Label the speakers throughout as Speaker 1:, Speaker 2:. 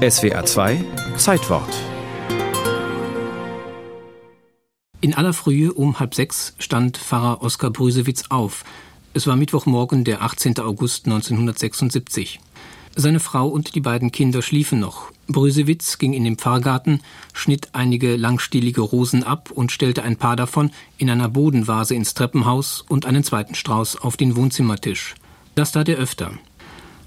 Speaker 1: SWR 2 Zeitwort
Speaker 2: In aller Frühe um halb sechs stand Pfarrer Oskar Brüsewitz auf. Es war Mittwochmorgen, der 18. August 1976. Seine Frau und die beiden Kinder schliefen noch. Brüsewitz ging in den Pfarrgarten, schnitt einige langstielige Rosen ab und stellte ein paar davon in einer Bodenvase ins Treppenhaus und einen zweiten Strauß auf den Wohnzimmertisch. Das tat er öfter.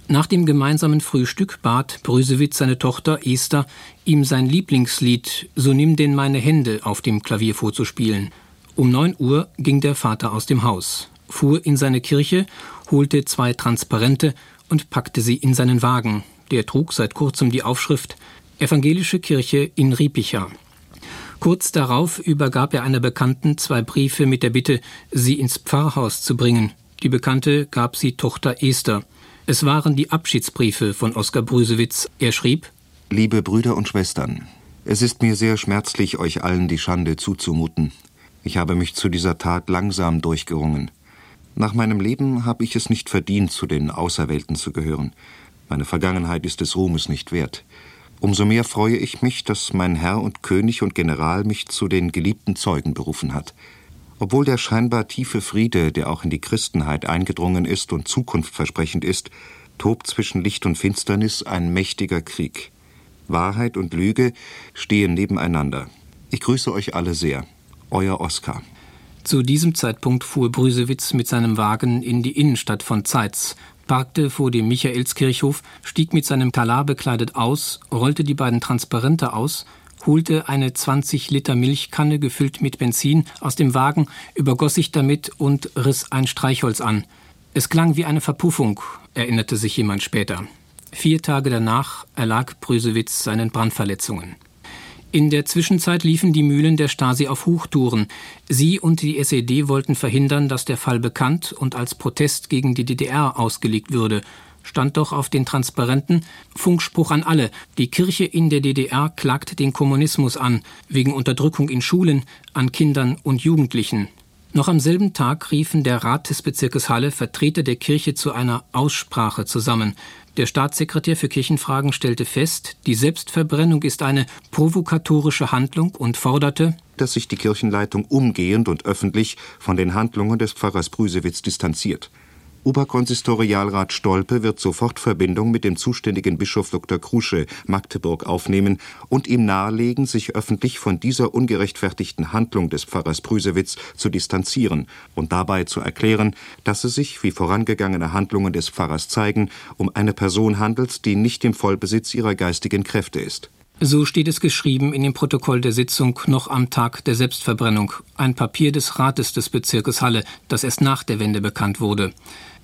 Speaker 2: Nach dem gemeinsamen Frühstück bat Brüsewitz seine Tochter Esther, ihm sein Lieblingslied So nimm denn meine Hände auf dem Klavier vorzuspielen. Um neun Uhr ging der Vater aus dem Haus, fuhr in seine Kirche, holte zwei Transparente und packte sie in seinen Wagen. Der trug seit kurzem die Aufschrift Evangelische Kirche in Riepicha. Kurz darauf übergab er einer Bekannten zwei Briefe mit der Bitte, sie ins Pfarrhaus zu bringen. Die Bekannte gab sie Tochter Esther. Es waren die Abschiedsbriefe von Oskar Brüsewitz. Er schrieb
Speaker 3: Liebe Brüder und Schwestern, es ist mir sehr schmerzlich, euch allen die Schande zuzumuten. Ich habe mich zu dieser Tat langsam durchgerungen. Nach meinem Leben habe ich es nicht verdient, zu den Auserwählten zu gehören. Meine Vergangenheit ist des Ruhmes nicht wert. Umso mehr freue ich mich, dass mein Herr und König und General mich zu den geliebten Zeugen berufen hat. Obwohl der scheinbar tiefe Friede, der auch in die Christenheit eingedrungen ist und zukunftversprechend ist, tobt zwischen Licht und Finsternis ein mächtiger Krieg. Wahrheit und Lüge stehen nebeneinander. Ich grüße euch alle sehr. Euer Oskar.
Speaker 2: Zu diesem Zeitpunkt fuhr Brüsewitz mit seinem Wagen in die Innenstadt von Zeitz, parkte vor dem Michaelskirchhof, stieg mit seinem Talar bekleidet aus, rollte die beiden Transparente aus holte eine 20 Liter Milchkanne gefüllt mit Benzin aus dem Wagen, übergoss sich damit und riss ein Streichholz an. Es klang wie eine Verpuffung, erinnerte sich jemand später. Vier Tage danach erlag Brüsewitz seinen Brandverletzungen. In der Zwischenzeit liefen die Mühlen der Stasi auf Hochtouren. Sie und die SED wollten verhindern, dass der Fall bekannt und als Protest gegen die DDR ausgelegt würde stand doch auf den Transparenten Funkspruch an alle. Die Kirche in der DDR klagt den Kommunismus an, wegen Unterdrückung in Schulen, an Kindern und Jugendlichen. Noch am selben Tag riefen der Rat des Bezirkes Halle Vertreter der Kirche zu einer Aussprache zusammen. Der Staatssekretär für Kirchenfragen stellte fest, die Selbstverbrennung ist eine provokatorische Handlung und forderte,
Speaker 3: dass sich die Kirchenleitung umgehend und öffentlich von den Handlungen des Pfarrers Brüsewitz distanziert. Oberkonsistorialrat Stolpe wird sofort Verbindung mit dem zuständigen Bischof Dr. Krusche Magdeburg aufnehmen und ihm nahelegen, sich öffentlich von dieser ungerechtfertigten Handlung des Pfarrers Brüsewitz zu distanzieren und dabei zu erklären, dass es sich, wie vorangegangene Handlungen des Pfarrers zeigen, um eine Person handelt, die nicht im Vollbesitz ihrer geistigen Kräfte ist.
Speaker 2: So steht es geschrieben in dem Protokoll der Sitzung noch am Tag der Selbstverbrennung, ein Papier des Rates des Bezirkes Halle, das erst nach der Wende bekannt wurde.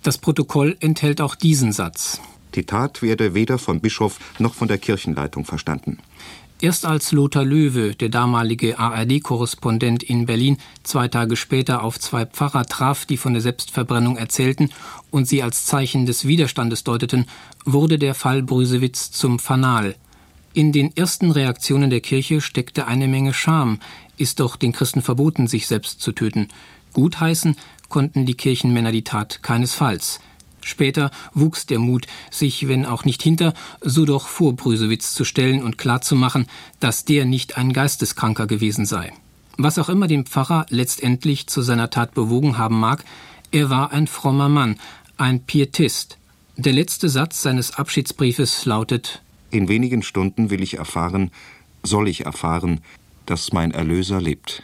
Speaker 2: Das Protokoll enthält auch diesen Satz.
Speaker 3: Die Tat werde weder vom Bischof noch von der Kirchenleitung verstanden.
Speaker 2: Erst als Lothar Löwe, der damalige ARD-Korrespondent in Berlin, zwei Tage später auf zwei Pfarrer traf, die von der Selbstverbrennung erzählten und sie als Zeichen des Widerstandes deuteten, wurde der Fall Brüsewitz zum Fanal. In den ersten Reaktionen der Kirche steckte eine Menge Scham. Ist doch den Christen verboten, sich selbst zu töten. Gutheißen konnten die Kirchenmänner die Tat keinesfalls. Später wuchs der Mut, sich, wenn auch nicht hinter, so doch vor Brüsewitz zu stellen und klarzumachen, dass der nicht ein Geisteskranker gewesen sei. Was auch immer den Pfarrer letztendlich zu seiner Tat bewogen haben mag, er war ein frommer Mann, ein Pietist. Der letzte Satz seines Abschiedsbriefes lautet
Speaker 3: In wenigen Stunden will ich erfahren, soll ich erfahren, dass mein Erlöser lebt.